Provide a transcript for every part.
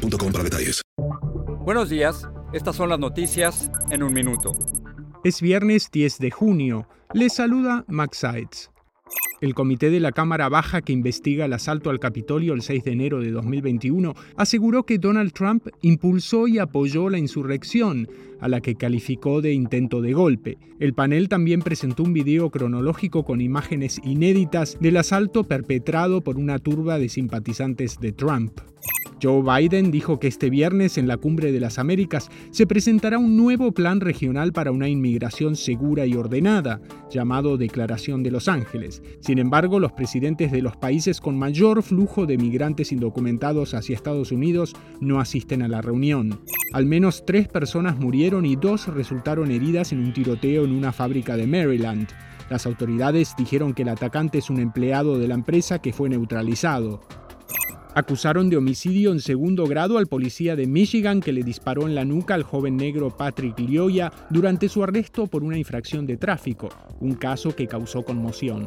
boostmobile.com para detalles. Buenos días, estas son las noticias en un minuto. Es viernes 10 de junio. Les saluda Max Sides. El comité de la Cámara Baja que investiga el asalto al Capitolio el 6 de enero de 2021 aseguró que Donald Trump impulsó y apoyó la insurrección, a la que calificó de intento de golpe. El panel también presentó un video cronológico con imágenes inéditas del asalto perpetrado por una turba de simpatizantes de Trump. Joe Biden dijo que este viernes en la Cumbre de las Américas se presentará un nuevo plan regional para una inmigración segura y ordenada, llamado Declaración de Los Ángeles. Sin embargo, los presidentes de los países con mayor flujo de migrantes indocumentados hacia Estados Unidos no asisten a la reunión. Al menos tres personas murieron y dos resultaron heridas en un tiroteo en una fábrica de Maryland. Las autoridades dijeron que el atacante es un empleado de la empresa que fue neutralizado. Acusaron de homicidio en segundo grado al policía de Michigan que le disparó en la nuca al joven negro Patrick Lioya durante su arresto por una infracción de tráfico, un caso que causó conmoción.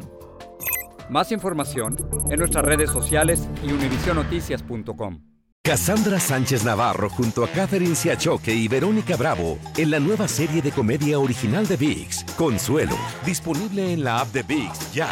Más información en nuestras redes sociales y univisionoticias.com. Cassandra Sánchez Navarro junto a Catherine Siachoque y Verónica Bravo en la nueva serie de comedia original de VIX, Consuelo, disponible en la app de VIX ya.